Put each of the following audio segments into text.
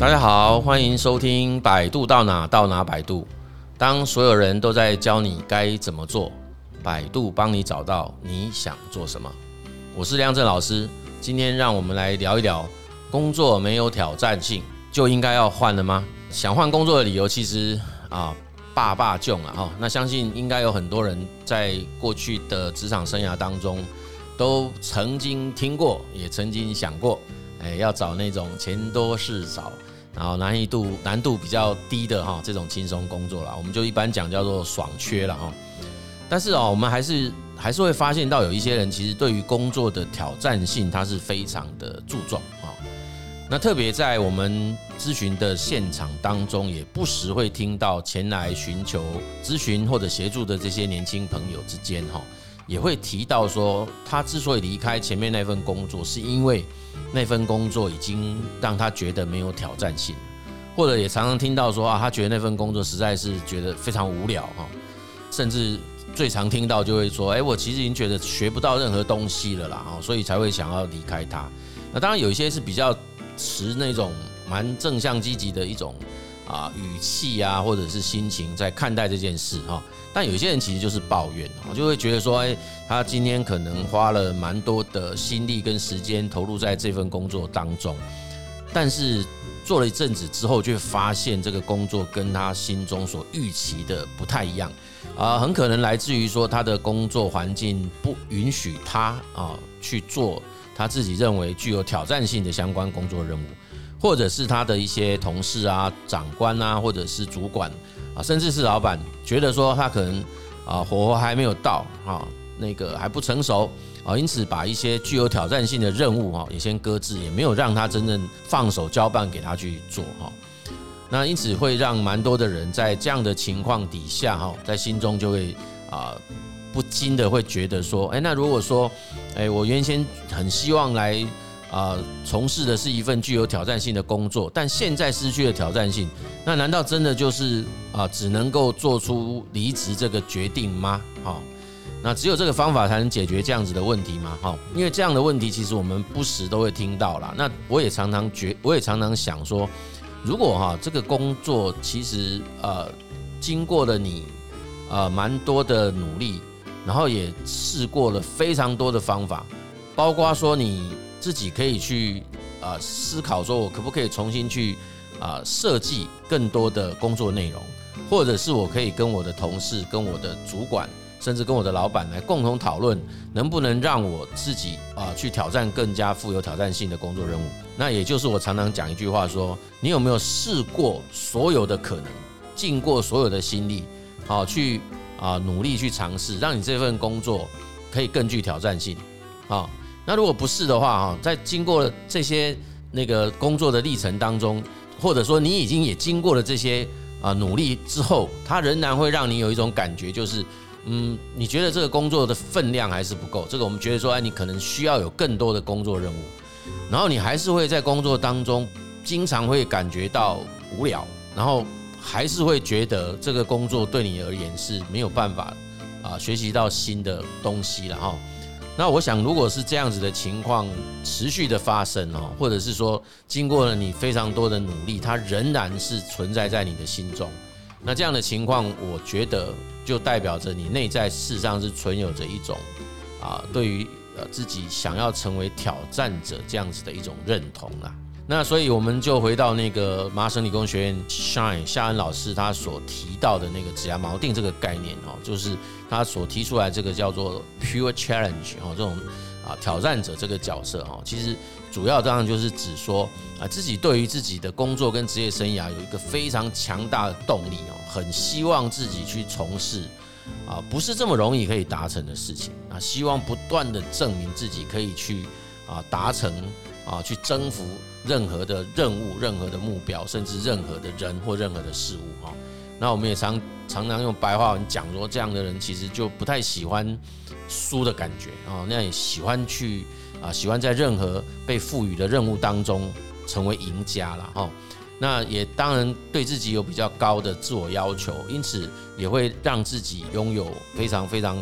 大家好，欢迎收听百度到哪到哪百度。当所有人都在教你该怎么做，百度帮你找到你想做什么。我是亮震老师，今天让我们来聊一聊：工作没有挑战性，就应该要换了吗？想换工作的理由其实啊，百百种啊哈。那相信应该有很多人在过去的职场生涯当中，都曾经听过，也曾经想过，哎，要找那种钱多事少。然后难易度难度比较低的哈，这种轻松工作啦，我们就一般讲叫做爽缺了哈。但是啊，我们还是还是会发现到有一些人其实对于工作的挑战性，他是非常的注重啊。那特别在我们咨询的现场当中，也不时会听到前来寻求咨询或者协助的这些年轻朋友之间哈。也会提到说，他之所以离开前面那份工作，是因为那份工作已经让他觉得没有挑战性，或者也常常听到说啊，他觉得那份工作实在是觉得非常无聊哈，甚至最常听到就会说，哎，我其实已经觉得学不到任何东西了啦，所以才会想要离开他。那当然有一些是比较持那种蛮正向积极的一种啊语气啊，或者是心情在看待这件事哈。但有些人其实就是抱怨，就会觉得说，哎，他今天可能花了蛮多的心力跟时间投入在这份工作当中，但是做了一阵子之后，却发现这个工作跟他心中所预期的不太一样，啊，很可能来自于说他的工作环境不允许他啊去做他自己认为具有挑战性的相关工作任务，或者是他的一些同事啊、长官啊，或者是主管。啊，甚至是老板觉得说他可能啊火候还没有到啊，那个还不成熟啊，因此把一些具有挑战性的任务哈也先搁置，也没有让他真正放手交办给他去做哈。那因此会让蛮多的人在这样的情况底下哈，在心中就会啊不禁的会觉得说，哎，那如果说哎我原先很希望来。啊，从事的是一份具有挑战性的工作，但现在失去了挑战性，那难道真的就是啊，只能够做出离职这个决定吗？好，那只有这个方法才能解决这样子的问题吗？好，因为这样的问题其实我们不时都会听到啦。那我也常常觉，我也常常想说，如果哈这个工作其实呃经过了你呃蛮多的努力，然后也试过了非常多的方法，包括说你。自己可以去啊思考，说我可不可以重新去啊设计更多的工作内容，或者是我可以跟我的同事、跟我的主管，甚至跟我的老板来共同讨论，能不能让我自己啊去挑战更加富有挑战性的工作任务。那也就是我常常讲一句话说：你有没有试过所有的可能，尽过所有的心力，好去啊努力去尝试，让你这份工作可以更具挑战性，啊。那如果不是的话哈，在经过这些那个工作的历程当中，或者说你已经也经过了这些啊努力之后，它仍然会让你有一种感觉，就是嗯，你觉得这个工作的分量还是不够。这个我们觉得说，哎，你可能需要有更多的工作任务，然后你还是会在工作当中经常会感觉到无聊，然后还是会觉得这个工作对你而言是没有办法啊学习到新的东西了哈。那我想，如果是这样子的情况持续的发生哦，或者是说经过了你非常多的努力，它仍然是存在在你的心中，那这样的情况，我觉得就代表着你内在事实上是存有着一种啊，对于呃自己想要成为挑战者这样子的一种认同啦。那所以我们就回到那个麻省理工学院 Shine 夏恩老师他所提到的那个指牙锚定这个概念哦，就是他所提出来这个叫做 Pure Challenge 哦，这种啊挑战者这个角色哈，其实主要当然就是指说啊自己对于自己的工作跟职业生涯有一个非常强大的动力哦，很希望自己去从事啊不是这么容易可以达成的事情啊，希望不断的证明自己可以去啊达成。啊，去征服任何的任务、任何的目标，甚至任何的人或任何的事物哈。那我们也常常常用白话文讲说，这样的人其实就不太喜欢输的感觉啊，那也喜欢去啊，喜欢在任何被赋予的任务当中成为赢家了哈。那也当然对自己有比较高的自我要求，因此也会让自己拥有非常非常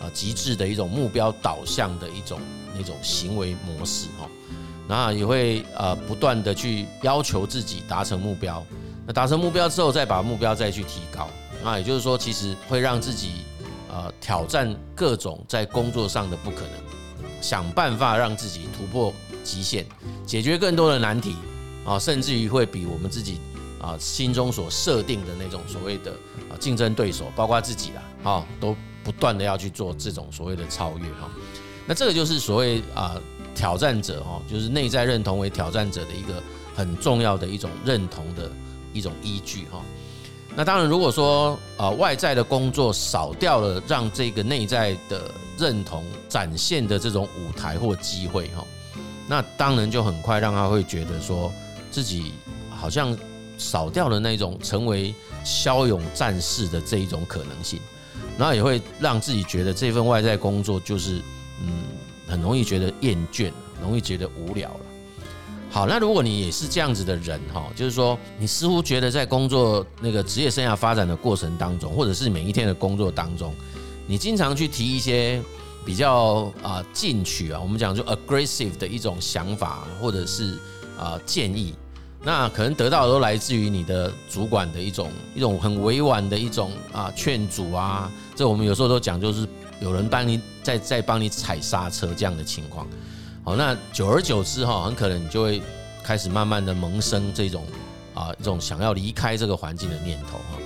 啊极致的一种目标导向的一种那种行为模式哈。然后也会呃不断的去要求自己达成目标。那达成目标之后，再把目标再去提高。那也就是说，其实会让自己呃挑战各种在工作上的不可能，想办法让自己突破极限，解决更多的难题啊，甚至于会比我们自己啊心中所设定的那种所谓的啊竞争对手，包括自己啦，啊都不断的要去做这种所谓的超越哈。那这个就是所谓啊挑战者哈，就是内在认同为挑战者的一个很重要的一种认同的一种依据哈。那当然，如果说啊外在的工作少掉了让这个内在的认同展现的这种舞台或机会哈，那当然就很快让他会觉得说自己好像少掉了那种成为骁勇战士的这一种可能性，然后也会让自己觉得这份外在工作就是嗯很容易觉得厌倦，容易觉得无聊了。好，那如果你也是这样子的人哈，就是说你似乎觉得在工作那个职业生涯发展的过程当中，或者是每一天的工作当中，你经常去提一些比较啊进取啊，我们讲就 aggressive 的一种想法，或者是啊建议，那可能得到的都来自于你的主管的一种一种很委婉的一种啊劝阻啊，这我们有时候都讲就是有人帮你在在帮你踩刹车这样的情况。好，那久而久之哈，很可能你就会开始慢慢的萌生这种啊，这种想要离开这个环境的念头哈。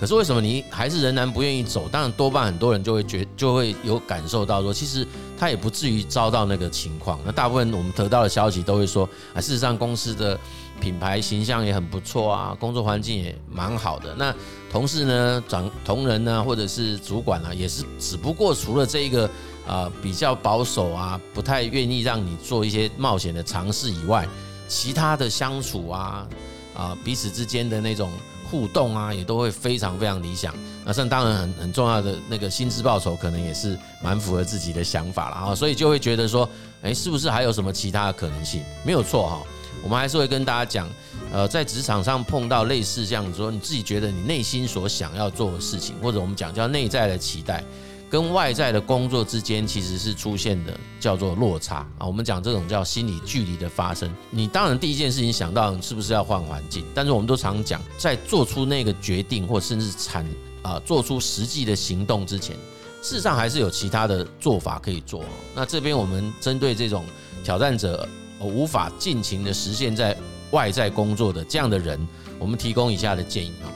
可是为什么你还是仍然不愿意走？当然多半很多人就会觉就会有感受到说，其实他也不至于遭到那个情况。那大部分我们得到的消息都会说，啊，事实上公司的品牌形象也很不错啊，工作环境也蛮好的。那同事呢，长同仁呢，或者是主管啊，也是只不过除了这一个。啊，比较保守啊，不太愿意让你做一些冒险的尝试以外，其他的相处啊，啊，彼此之间的那种互动啊，也都会非常非常理想。那这当然很很重要的那个薪资报酬，可能也是蛮符合自己的想法了啊，所以就会觉得说，诶，是不是还有什么其他的可能性？没有错哈，我们还是会跟大家讲，呃，在职场上碰到类似这样子说，你自己觉得你内心所想要做的事情，或者我们讲叫内在的期待。跟外在的工作之间其实是出现的叫做落差啊，我们讲这种叫心理距离的发生。你当然第一件事情想到是不是要换环境，但是我们都常讲，在做出那个决定或甚至产啊做出实际的行动之前，事实上还是有其他的做法可以做。那这边我们针对这种挑战者无法尽情的实现在外在工作的这样的人，我们提供以下的建议啊。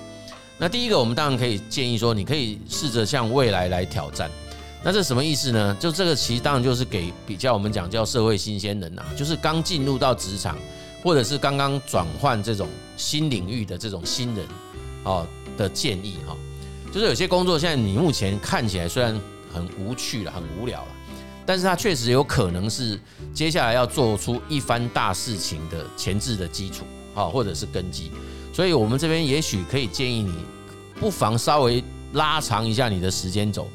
那第一个，我们当然可以建议说，你可以试着向未来来挑战。那这什么意思呢？就这个其实当然就是给比较我们讲叫社会新鲜人呐，就是刚进入到职场，或者是刚刚转换这种新领域的这种新人哦的建议哈。就是有些工作现在你目前看起来虽然很无趣了、很无聊了，但是它确实有可能是接下来要做出一番大事情的前置的基础啊，或者是根基。所以，我们这边也许可以建议你，不妨稍微拉长一下你的时间轴，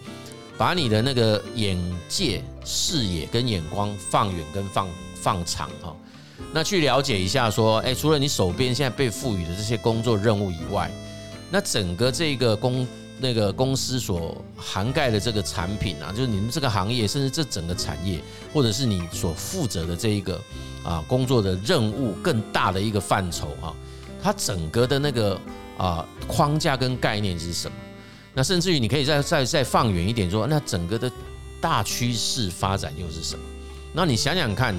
把你的那个眼界、视野跟眼光放远跟放放长哈。那去了解一下，说，哎，除了你手边现在被赋予的这些工作任务以外，那整个这个工那个公司所涵盖的这个产品啊，就是你们这个行业，甚至这整个产业，或者是你所负责的这一个啊工作的任务更大的一个范畴哈。它整个的那个啊框架跟概念是什么？那甚至于你可以再再再放远一点说，那整个的大趋势发展又是什么？那你想想看，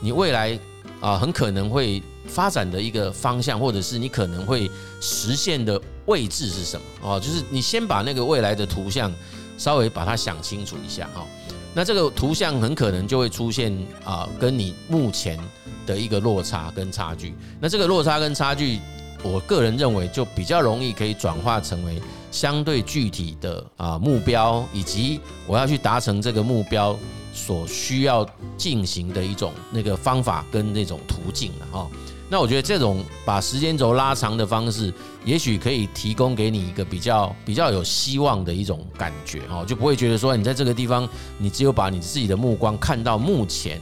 你未来啊很可能会发展的一个方向，或者是你可能会实现的位置是什么？哦，就是你先把那个未来的图像稍微把它想清楚一下哈。那这个图像很可能就会出现啊，跟你目前的一个落差跟差距。那这个落差跟差距，我个人认为就比较容易可以转化成为相对具体的啊目标，以及我要去达成这个目标所需要进行的一种那个方法跟那种途径了哈。那我觉得这种把时间轴拉长的方式，也许可以提供给你一个比较比较有希望的一种感觉哈，就不会觉得说你在这个地方，你只有把你自己的目光看到目前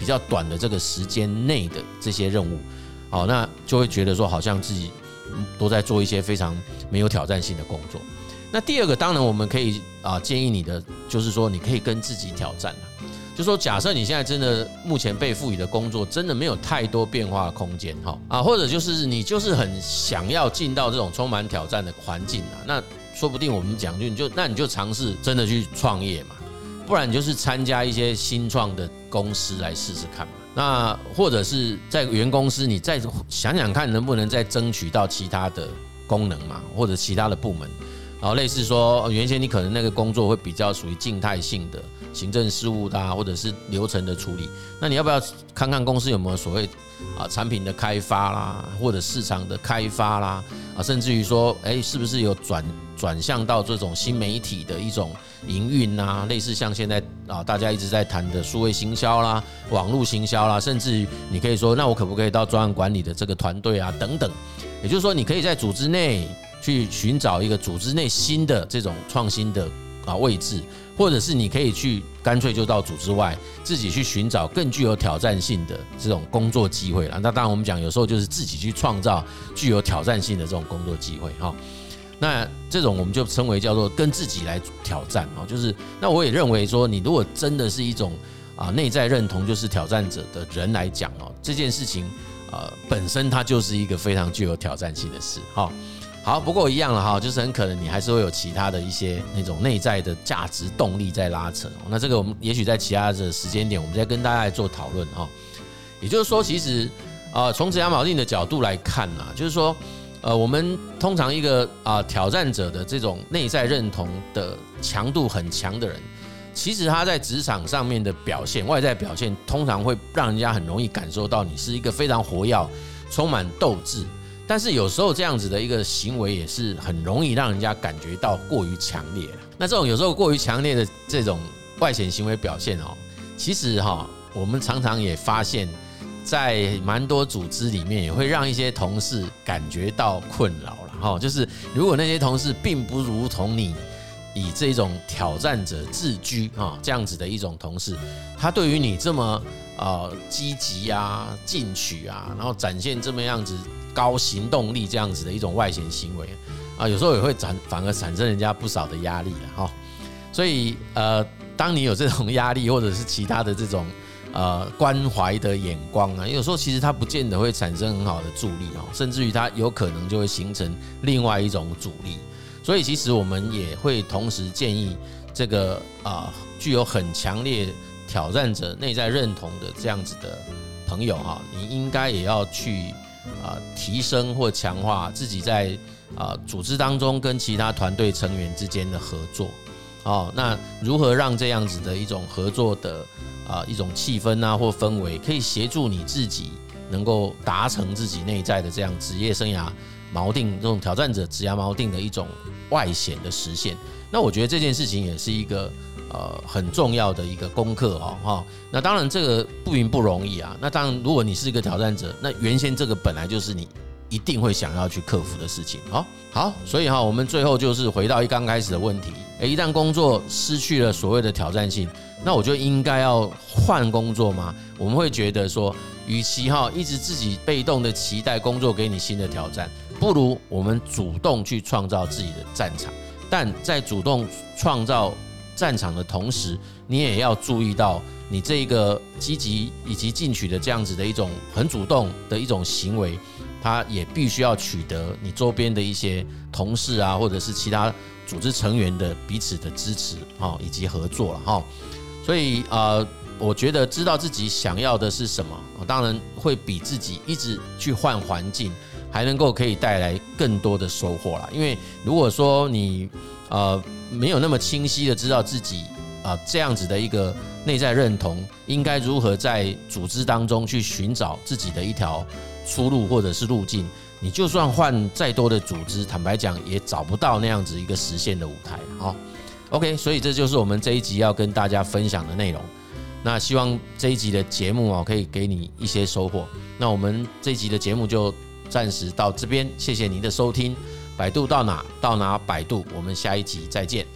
比较短的这个时间内的这些任务，好，那就会觉得说好像自己都在做一些非常没有挑战性的工作。那第二个，当然我们可以啊建议你的，就是说你可以跟自己挑战了。就说假设你现在真的目前被赋予的工作真的没有太多变化空间哈啊，或者就是你就是很想要进到这种充满挑战的环境啊，那说不定我们讲就你就那你就尝试真的去创业嘛，不然你就是参加一些新创的公司来试试看嘛。那或者是在原公司你再想想看能不能再争取到其他的功能嘛，或者其他的部门。然后类似说，原先你可能那个工作会比较属于静态性的行政事务的，或者是流程的处理。那你要不要看看公司有没有所谓啊产品的开发啦，或者市场的开发啦啊，甚至于说，哎，是不是有转转向到这种新媒体的一种营运啊？类似像现在啊大家一直在谈的数位行销啦、网络行销啦，甚至于你可以说，那我可不可以到专案管理的这个团队啊等等？也就是说，你可以在组织内。去寻找一个组织内新的这种创新的啊位置，或者是你可以去干脆就到组织外自己去寻找更具有挑战性的这种工作机会了。那当然我们讲有时候就是自己去创造具有挑战性的这种工作机会哈。那这种我们就称为叫做跟自己来挑战啊，就是那我也认为说，你如果真的是一种啊内在认同就是挑战者的人来讲哦，这件事情呃本身它就是一个非常具有挑战性的事哈。好，不过一样了哈，就是很可能你还是会有其他的一些那种内在的价值动力在拉扯。那这个我们也许在其他的时间点，我们再跟大家来做讨论哈。也就是说，其实啊，从职涯锚定的角度来看啊，就是说，呃，我们通常一个啊挑战者的这种内在认同的强度很强的人，其实他在职场上面的表现、外在表现，通常会让人家很容易感受到你是一个非常活跃、充满斗志。但是有时候这样子的一个行为也是很容易让人家感觉到过于强烈。那这种有时候过于强烈的这种外显行为表现哦，其实哈，我们常常也发现，在蛮多组织里面也会让一些同事感觉到困扰了哈。就是如果那些同事并不如同你以这种挑战者自居啊，这样子的一种同事，他对于你这么呃积极啊、进取啊，然后展现这么样子。高行动力这样子的一种外显行为啊，有时候也会产反而产生人家不少的压力了哈。所以呃，当你有这种压力或者是其他的这种呃关怀的眼光啊，有时候其实它不见得会产生很好的助力哦，甚至于它有可能就会形成另外一种阻力。所以其实我们也会同时建议这个啊具有很强烈挑战者内在认同的这样子的朋友哈，你应该也要去。啊，提升或强化自己在啊组织当中跟其他团队成员之间的合作，哦，那如何让这样子的一种合作的啊一种气氛啊或氛围，可以协助你自己能够达成自己内在的这样职业生涯锚定这种挑战者职涯锚定的一种外显的实现？那我觉得这件事情也是一个。呃，很重要的一个功课哦，哈。那当然，这个不明不容易啊。那当然，如果你是一个挑战者，那原先这个本来就是你一定会想要去克服的事情。好，好，所以哈，我们最后就是回到一刚开始的问题。诶，一旦工作失去了所谓的挑战性，那我就应该要换工作吗？我们会觉得说，与其哈一直自己被动的期待工作给你新的挑战，不如我们主动去创造自己的战场。但在主动创造战场的同时，你也要注意到，你这个积极以及进取的这样子的一种很主动的一种行为，它也必须要取得你周边的一些同事啊，或者是其他组织成员的彼此的支持哈，以及合作了哈。所以呃，我觉得知道自己想要的是什么，当然会比自己一直去换环境还能够可以带来更多的收获啦。因为如果说你呃。没有那么清晰的知道自己啊这样子的一个内在认同，应该如何在组织当中去寻找自己的一条出路或者是路径。你就算换再多的组织，坦白讲也找不到那样子一个实现的舞台。好，OK，所以这就是我们这一集要跟大家分享的内容。那希望这一集的节目啊可以给你一些收获。那我们这一集的节目就暂时到这边，谢谢您的收听。百度到哪到哪，百度，我们下一集再见。